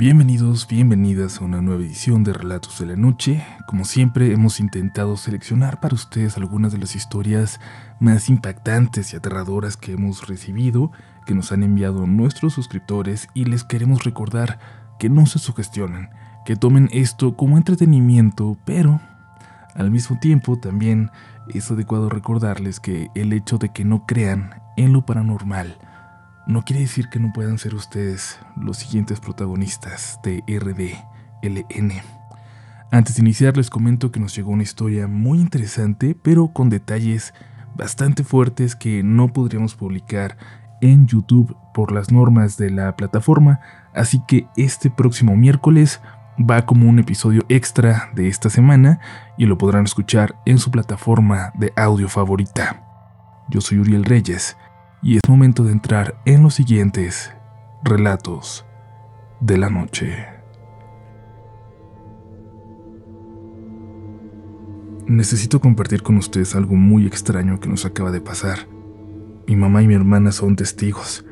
Bienvenidos, bienvenidas a una nueva edición de Relatos de la Noche. Como siempre, hemos intentado seleccionar para ustedes algunas de las historias más impactantes y aterradoras que hemos recibido, que nos han enviado nuestros suscriptores y les queremos recordar que no se sugestionen, que tomen esto como entretenimiento, pero al mismo tiempo también es adecuado recordarles que el hecho de que no crean en lo paranormal no quiere decir que no puedan ser ustedes los siguientes protagonistas de RDLN. Antes de iniciar les comento que nos llegó una historia muy interesante, pero con detalles bastante fuertes que no podríamos publicar en YouTube por las normas de la plataforma, así que este próximo miércoles va como un episodio extra de esta semana y lo podrán escuchar en su plataforma de audio favorita. Yo soy Uriel Reyes y es momento de entrar en los siguientes relatos de la noche. Necesito compartir con ustedes algo muy extraño que nos acaba de pasar. Mi mamá y mi hermana son testigos.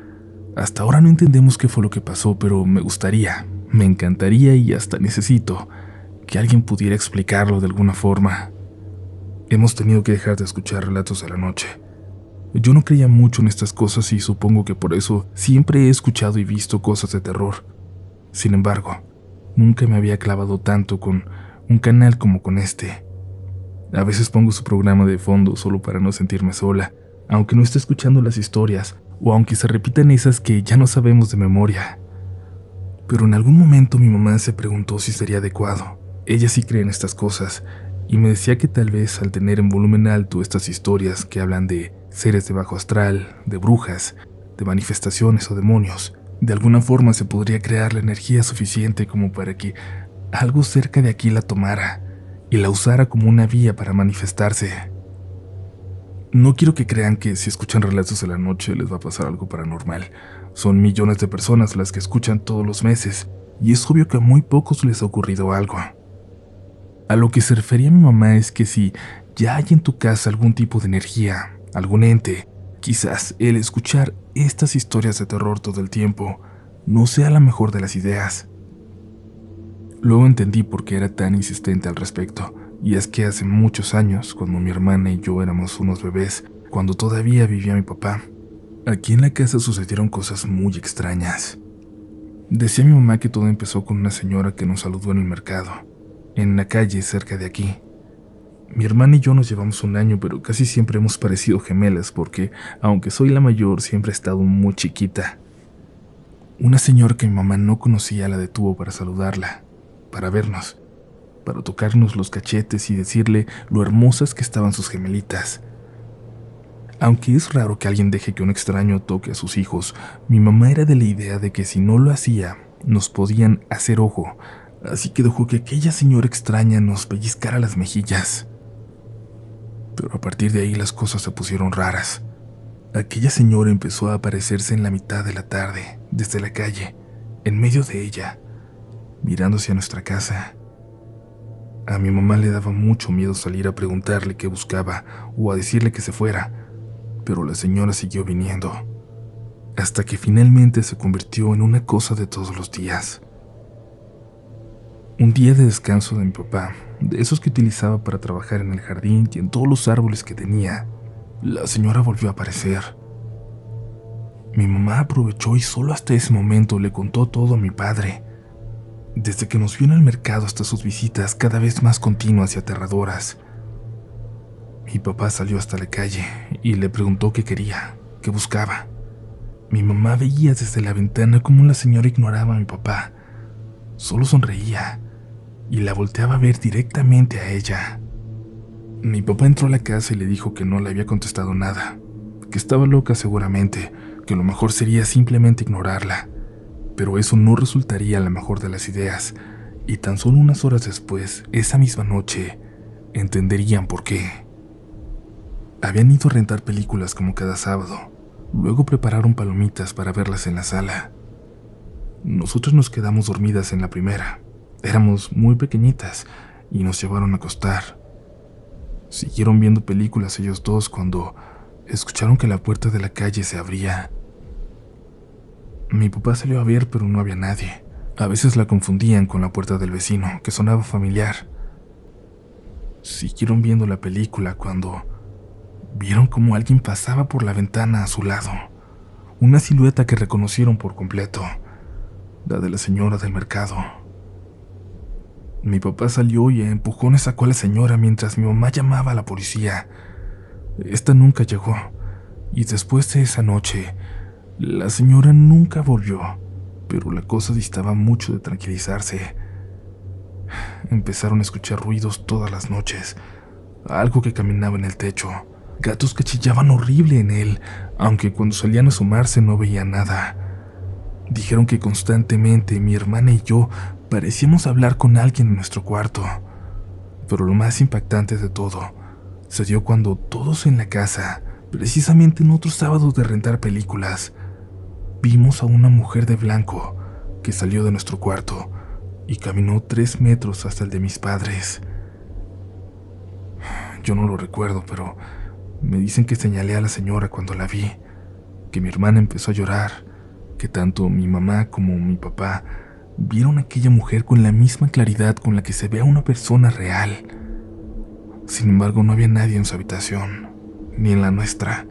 Hasta ahora no entendemos qué fue lo que pasó, pero me gustaría, me encantaría y hasta necesito que alguien pudiera explicarlo de alguna forma. Hemos tenido que dejar de escuchar relatos de la noche yo no creía mucho en estas cosas y supongo que por eso siempre he escuchado y visto cosas de terror. Sin embargo, nunca me había clavado tanto con un canal como con este. A veces pongo su programa de fondo solo para no sentirme sola, aunque no esté escuchando las historias o aunque se repitan esas que ya no sabemos de memoria. Pero en algún momento mi mamá se preguntó si sería adecuado. Ella sí cree en estas cosas y me decía que tal vez al tener en volumen alto estas historias que hablan de seres de bajo astral, de brujas, de manifestaciones o demonios, de alguna forma se podría crear la energía suficiente como para que algo cerca de aquí la tomara y la usara como una vía para manifestarse. No quiero que crean que si escuchan relatos de la noche les va a pasar algo paranormal. Son millones de personas las que escuchan todos los meses, y es obvio que a muy pocos les ha ocurrido algo. A lo que se refería mi mamá es que si ya hay en tu casa algún tipo de energía, algún ente, quizás el escuchar estas historias de terror todo el tiempo no sea la mejor de las ideas. Luego entendí por qué era tan insistente al respecto, y es que hace muchos años, cuando mi hermana y yo éramos unos bebés, cuando todavía vivía mi papá, aquí en la casa sucedieron cosas muy extrañas. Decía mi mamá que todo empezó con una señora que nos saludó en el mercado, en la calle cerca de aquí. Mi hermana y yo nos llevamos un año, pero casi siempre hemos parecido gemelas porque, aunque soy la mayor, siempre he estado muy chiquita. Una señora que mi mamá no conocía la detuvo para saludarla, para vernos, para tocarnos los cachetes y decirle lo hermosas que estaban sus gemelitas. Aunque es raro que alguien deje que un extraño toque a sus hijos, mi mamá era de la idea de que si no lo hacía, nos podían hacer ojo, así que dejó que aquella señora extraña nos pellizcara las mejillas pero a partir de ahí las cosas se pusieron raras. Aquella señora empezó a aparecerse en la mitad de la tarde, desde la calle, en medio de ella, mirando hacia nuestra casa. A mi mamá le daba mucho miedo salir a preguntarle qué buscaba o a decirle que se fuera, pero la señora siguió viniendo, hasta que finalmente se convirtió en una cosa de todos los días. Un día de descanso de mi papá, de esos que utilizaba para trabajar en el jardín y en todos los árboles que tenía, la señora volvió a aparecer. Mi mamá aprovechó y solo hasta ese momento le contó todo a mi padre. Desde que nos vio en el mercado hasta sus visitas cada vez más continuas y aterradoras. Mi papá salió hasta la calle y le preguntó qué quería, qué buscaba. Mi mamá veía desde la ventana cómo la señora ignoraba a mi papá. Solo sonreía y la volteaba a ver directamente a ella. Mi papá entró a la casa y le dijo que no le había contestado nada, que estaba loca seguramente, que lo mejor sería simplemente ignorarla, pero eso no resultaría la mejor de las ideas, y tan solo unas horas después, esa misma noche, entenderían por qué. Habían ido a rentar películas como cada sábado, luego prepararon palomitas para verlas en la sala. Nosotros nos quedamos dormidas en la primera, Éramos muy pequeñitas y nos llevaron a acostar. Siguieron viendo películas ellos dos cuando escucharon que la puerta de la calle se abría. Mi papá salió a ver, pero no había nadie, A veces la confundían con la puerta del vecino, que sonaba familiar. Siguieron viendo la película cuando vieron como alguien pasaba por la ventana a su lado, una silueta que reconocieron por completo, la de la señora del mercado. Mi papá salió y a empujones sacó a la señora mientras mi mamá llamaba a la policía. Esta nunca llegó, y después de esa noche, la señora nunca volvió, pero la cosa distaba mucho de tranquilizarse. Empezaron a escuchar ruidos todas las noches, algo que caminaba en el techo, gatos que chillaban horrible en él, aunque cuando salían a asomarse no veía nada. Dijeron que constantemente mi hermana y yo parecíamos hablar con alguien en nuestro cuarto. Pero lo más impactante de todo se dio cuando todos en la casa, precisamente en otro sábado de rentar películas, vimos a una mujer de blanco que salió de nuestro cuarto y caminó tres metros hasta el de mis padres. Yo no lo recuerdo, pero me dicen que señalé a la señora cuando la vi, que mi hermana empezó a llorar, que tanto mi mamá como mi papá vieron a aquella mujer con la misma claridad con la que se ve a una persona real. Sin embargo, no había nadie en su habitación, ni en la nuestra,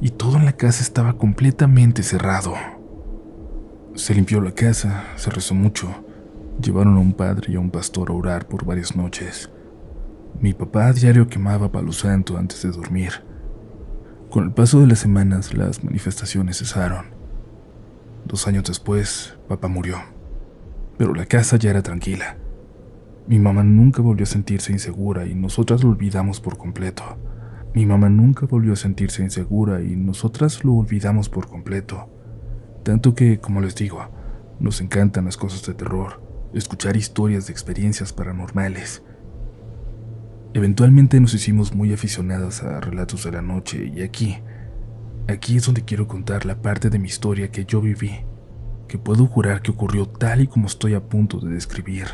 y todo en la casa estaba completamente cerrado. Se limpió la casa, se rezó mucho, llevaron a un padre y a un pastor a orar por varias noches. Mi papá a diario quemaba palo santo antes de dormir. Con el paso de las semanas, las manifestaciones cesaron. Dos años después, papá murió. Pero la casa ya era tranquila. Mi mamá nunca volvió a sentirse insegura y nosotras lo olvidamos por completo. Mi mamá nunca volvió a sentirse insegura y nosotras lo olvidamos por completo. Tanto que, como les digo, nos encantan las cosas de terror, escuchar historias de experiencias paranormales. Eventualmente nos hicimos muy aficionadas a relatos de la noche y aquí, aquí es donde quiero contar la parte de mi historia que yo viví, que puedo jurar que ocurrió tal y como estoy a punto de describir.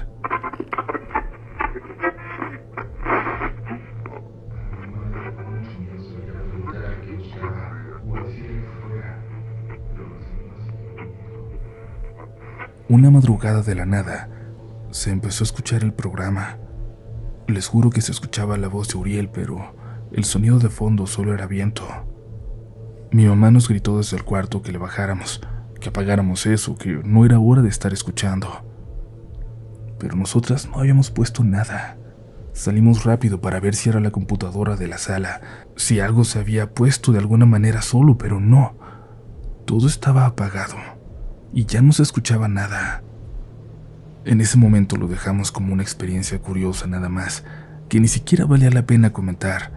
Una madrugada de la nada, se empezó a escuchar el programa. Les juro que se escuchaba la voz de Uriel, pero el sonido de fondo solo era viento. Mi mamá nos gritó desde el cuarto que le bajáramos, que apagáramos eso, que no era hora de estar escuchando. Pero nosotras no habíamos puesto nada. Salimos rápido para ver si era la computadora de la sala, si algo se había puesto de alguna manera solo, pero no. Todo estaba apagado y ya no se escuchaba nada. En ese momento lo dejamos como una experiencia curiosa nada más, que ni siquiera valía la pena comentar.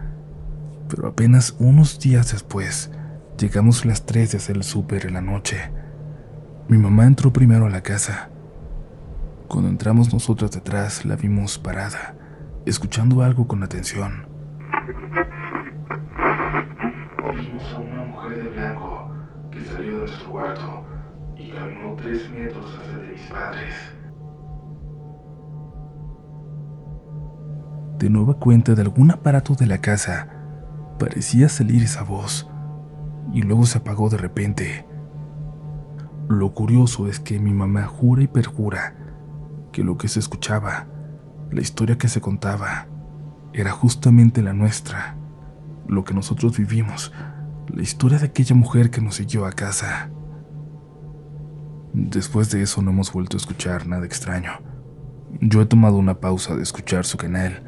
Pero apenas unos días después, llegamos las 3 de hacer el súper en la noche. Mi mamá entró primero a la casa. Cuando entramos nosotras detrás, la vimos parada, escuchando algo con atención. Vimos a una mujer de blanco que salió de nuestro cuarto y caminó tres metros hacia de mis padres. de nueva cuenta de algún aparato de la casa, parecía salir esa voz, y luego se apagó de repente. Lo curioso es que mi mamá jura y perjura que lo que se escuchaba, la historia que se contaba, era justamente la nuestra, lo que nosotros vivimos, la historia de aquella mujer que nos siguió a casa. Después de eso no hemos vuelto a escuchar nada extraño. Yo he tomado una pausa de escuchar su canal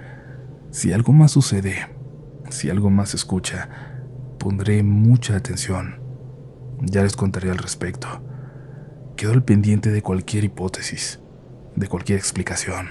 si algo más sucede, si algo más escucha, pondré mucha atención. Ya les contaré al respecto. Quedo al pendiente de cualquier hipótesis, de cualquier explicación.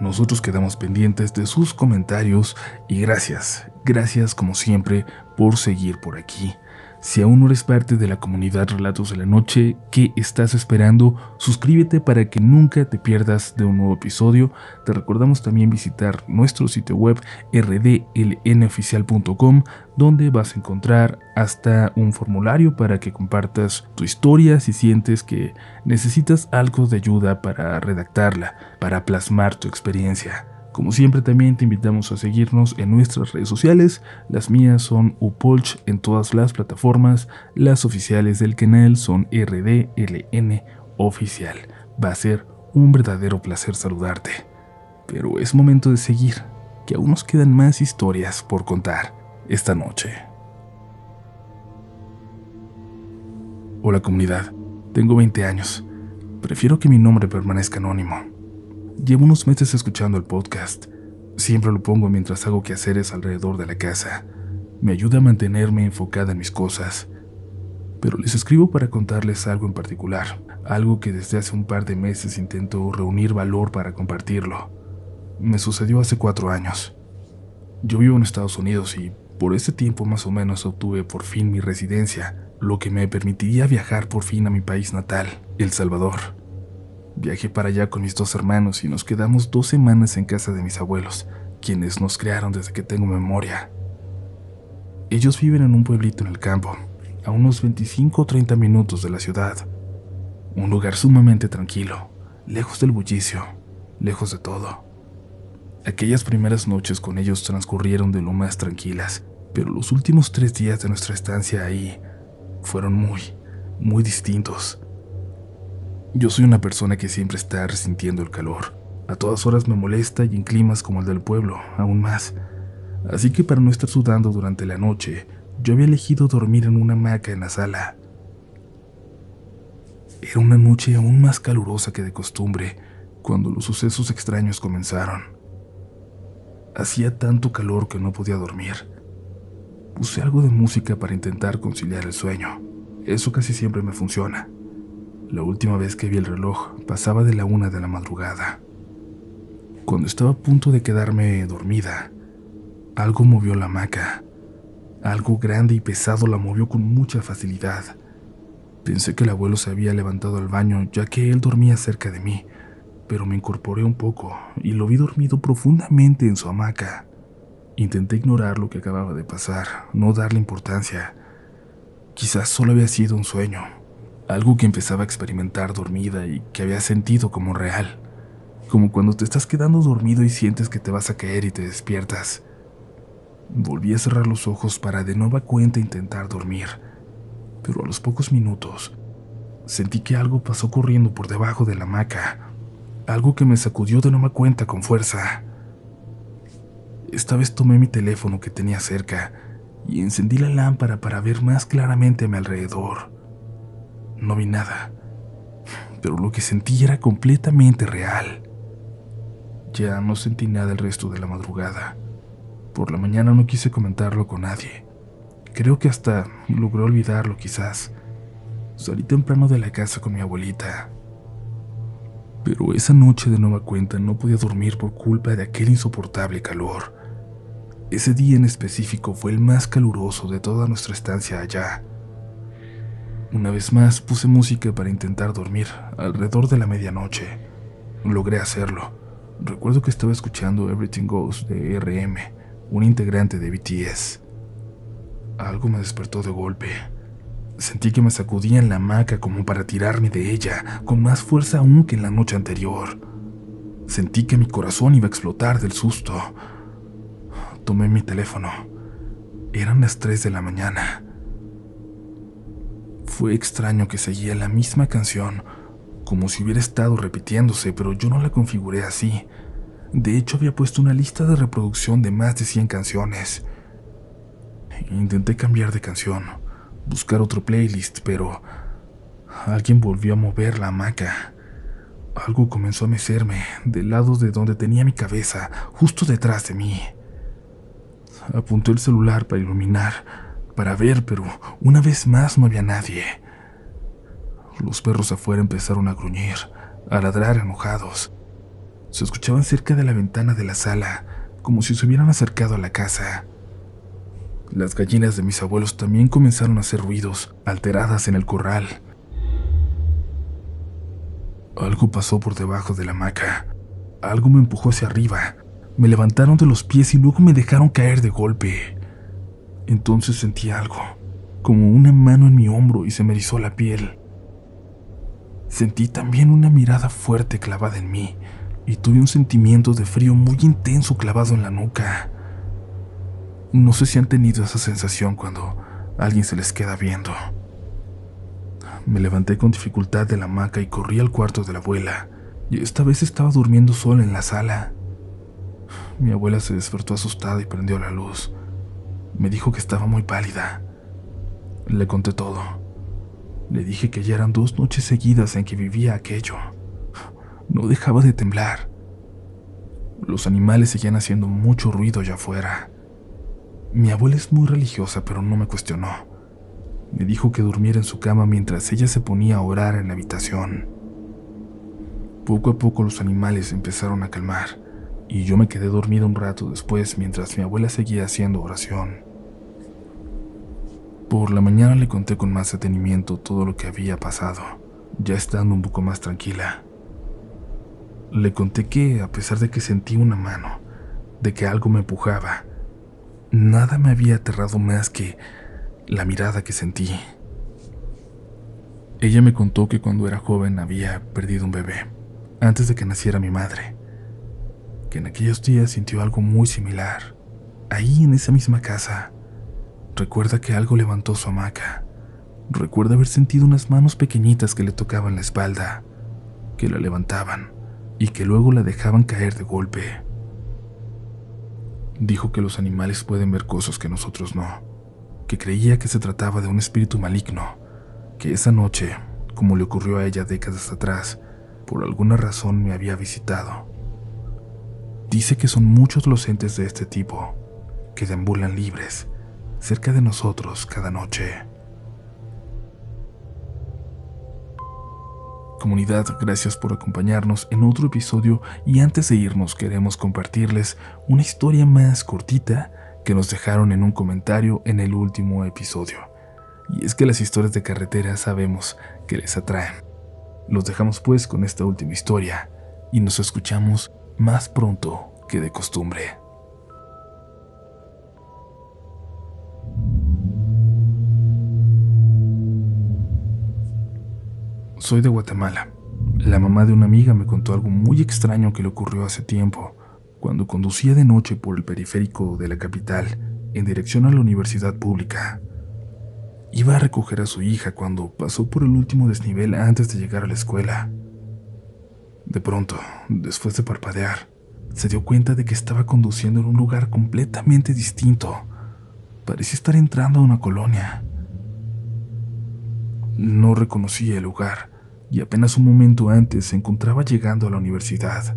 Nosotros quedamos pendientes de sus comentarios y gracias, gracias como siempre por seguir por aquí. Si aún no eres parte de la comunidad Relatos de la Noche, ¿qué estás esperando? Suscríbete para que nunca te pierdas de un nuevo episodio. Te recordamos también visitar nuestro sitio web rdlnoficial.com donde vas a encontrar hasta un formulario para que compartas tu historia si sientes que necesitas algo de ayuda para redactarla, para plasmar tu experiencia. Como siempre también te invitamos a seguirnos en nuestras redes sociales. Las mías son Upolch en todas las plataformas. Las oficiales del canal son RDLN Oficial. Va a ser un verdadero placer saludarte. Pero es momento de seguir, que aún nos quedan más historias por contar esta noche. Hola comunidad, tengo 20 años. Prefiero que mi nombre permanezca anónimo. Llevo unos meses escuchando el podcast. Siempre lo pongo mientras hago quehaceres alrededor de la casa. Me ayuda a mantenerme enfocada en mis cosas. Pero les escribo para contarles algo en particular, algo que desde hace un par de meses intento reunir valor para compartirlo. Me sucedió hace cuatro años. Yo vivo en Estados Unidos y por ese tiempo más o menos obtuve por fin mi residencia, lo que me permitiría viajar por fin a mi país natal, El Salvador. Viajé para allá con mis dos hermanos y nos quedamos dos semanas en casa de mis abuelos, quienes nos crearon desde que tengo memoria. Ellos viven en un pueblito en el campo, a unos 25 o 30 minutos de la ciudad. Un lugar sumamente tranquilo, lejos del bullicio, lejos de todo. Aquellas primeras noches con ellos transcurrieron de lo más tranquilas, pero los últimos tres días de nuestra estancia ahí fueron muy, muy distintos. Yo soy una persona que siempre está resintiendo el calor. A todas horas me molesta y en climas como el del pueblo, aún más. Así que para no estar sudando durante la noche, yo había elegido dormir en una hamaca en la sala. Era una noche aún más calurosa que de costumbre cuando los sucesos extraños comenzaron. Hacía tanto calor que no podía dormir. Puse algo de música para intentar conciliar el sueño. Eso casi siempre me funciona. La última vez que vi el reloj pasaba de la una de la madrugada. Cuando estaba a punto de quedarme dormida, algo movió la hamaca. Algo grande y pesado la movió con mucha facilidad. Pensé que el abuelo se había levantado al baño ya que él dormía cerca de mí, pero me incorporé un poco y lo vi dormido profundamente en su hamaca. Intenté ignorar lo que acababa de pasar, no darle importancia. Quizás solo había sido un sueño, algo que empezaba a experimentar dormida y que había sentido como real, como cuando te estás quedando dormido y sientes que te vas a caer y te despiertas. Volví a cerrar los ojos para de nueva cuenta intentar dormir, pero a los pocos minutos sentí que algo pasó corriendo por debajo de la hamaca, algo que me sacudió de nueva cuenta con fuerza. Esta vez tomé mi teléfono que tenía cerca y encendí la lámpara para ver más claramente a mi alrededor. No vi nada, pero lo que sentí era completamente real. Ya no sentí nada el resto de la madrugada. Por la mañana no quise comentarlo con nadie. Creo que hasta logré olvidarlo quizás. Salí temprano de la casa con mi abuelita. Pero esa noche de nueva cuenta no podía dormir por culpa de aquel insoportable calor. Ese día en específico fue el más caluroso de toda nuestra estancia allá. Una vez más puse música para intentar dormir alrededor de la medianoche. Logré hacerlo. Recuerdo que estaba escuchando Everything Goes de RM, un integrante de BTS. Algo me despertó de golpe. Sentí que me sacudía en la hamaca como para tirarme de ella, con más fuerza aún que en la noche anterior. Sentí que mi corazón iba a explotar del susto. Tomé mi teléfono. Eran las 3 de la mañana. Fue extraño que seguía la misma canción, como si hubiera estado repitiéndose, pero yo no la configuré así. De hecho, había puesto una lista de reproducción de más de 100 canciones. Intenté cambiar de canción, buscar otro playlist, pero alguien volvió a mover la hamaca. Algo comenzó a mecerme del lado de donde tenía mi cabeza, justo detrás de mí. Apunté el celular para iluminar, para ver, pero una vez más no había nadie. Los perros afuera empezaron a gruñir, a ladrar enojados. Se escuchaban cerca de la ventana de la sala, como si se hubieran acercado a la casa. Las gallinas de mis abuelos también comenzaron a hacer ruidos, alteradas en el corral. Algo pasó por debajo de la hamaca. Algo me empujó hacia arriba. Me levantaron de los pies y luego me dejaron caer de golpe. Entonces sentí algo, como una mano en mi hombro y se me erizó la piel. Sentí también una mirada fuerte clavada en mí, y tuve un sentimiento de frío muy intenso clavado en la nuca. No sé si han tenido esa sensación cuando alguien se les queda viendo. Me levanté con dificultad de la hamaca y corrí al cuarto de la abuela, y esta vez estaba durmiendo sola en la sala. Mi abuela se despertó asustada y prendió la luz. Me dijo que estaba muy pálida. Le conté todo. Le dije que ya eran dos noches seguidas en que vivía aquello. No dejaba de temblar. Los animales seguían haciendo mucho ruido allá afuera. Mi abuela es muy religiosa, pero no me cuestionó. Me dijo que durmiera en su cama mientras ella se ponía a orar en la habitación. Poco a poco los animales empezaron a calmar y yo me quedé dormido un rato después mientras mi abuela seguía haciendo oración. Por la mañana le conté con más detenimiento todo lo que había pasado, ya estando un poco más tranquila. Le conté que, a pesar de que sentí una mano, de que algo me empujaba, nada me había aterrado más que la mirada que sentí. Ella me contó que cuando era joven había perdido un bebé, antes de que naciera mi madre que en aquellos días sintió algo muy similar. Ahí en esa misma casa. Recuerda que algo levantó su hamaca. Recuerda haber sentido unas manos pequeñitas que le tocaban la espalda, que la levantaban y que luego la dejaban caer de golpe. Dijo que los animales pueden ver cosas que nosotros no, que creía que se trataba de un espíritu maligno, que esa noche, como le ocurrió a ella décadas atrás, por alguna razón me había visitado Dice que son muchos los entes de este tipo que deambulan libres cerca de nosotros cada noche. Comunidad, gracias por acompañarnos en otro episodio y antes de irnos queremos compartirles una historia más cortita que nos dejaron en un comentario en el último episodio. Y es que las historias de carretera sabemos que les atraen. Los dejamos pues con esta última historia y nos escuchamos más pronto que de costumbre. Soy de Guatemala. La mamá de una amiga me contó algo muy extraño que le ocurrió hace tiempo, cuando conducía de noche por el periférico de la capital en dirección a la universidad pública. Iba a recoger a su hija cuando pasó por el último desnivel antes de llegar a la escuela. De pronto, después de parpadear, se dio cuenta de que estaba conduciendo en un lugar completamente distinto. Parecía estar entrando a una colonia. No reconocía el lugar y apenas un momento antes se encontraba llegando a la universidad.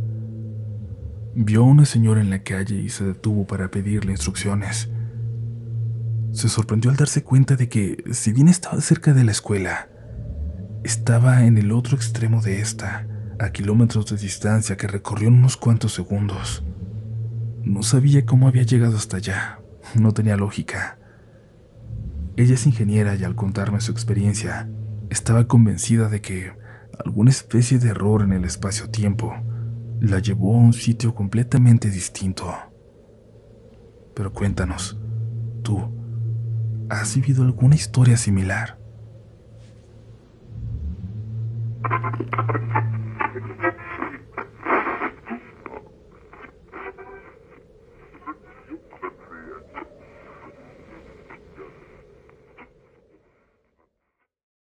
Vio a una señora en la calle y se detuvo para pedirle instrucciones. Se sorprendió al darse cuenta de que, si bien estaba cerca de la escuela, estaba en el otro extremo de esta a kilómetros de distancia que recorrió en unos cuantos segundos. No sabía cómo había llegado hasta allá, no tenía lógica. Ella es ingeniera y al contarme su experiencia, estaba convencida de que alguna especie de error en el espacio-tiempo la llevó a un sitio completamente distinto. Pero cuéntanos, tú, ¿has vivido alguna historia similar? Thank you.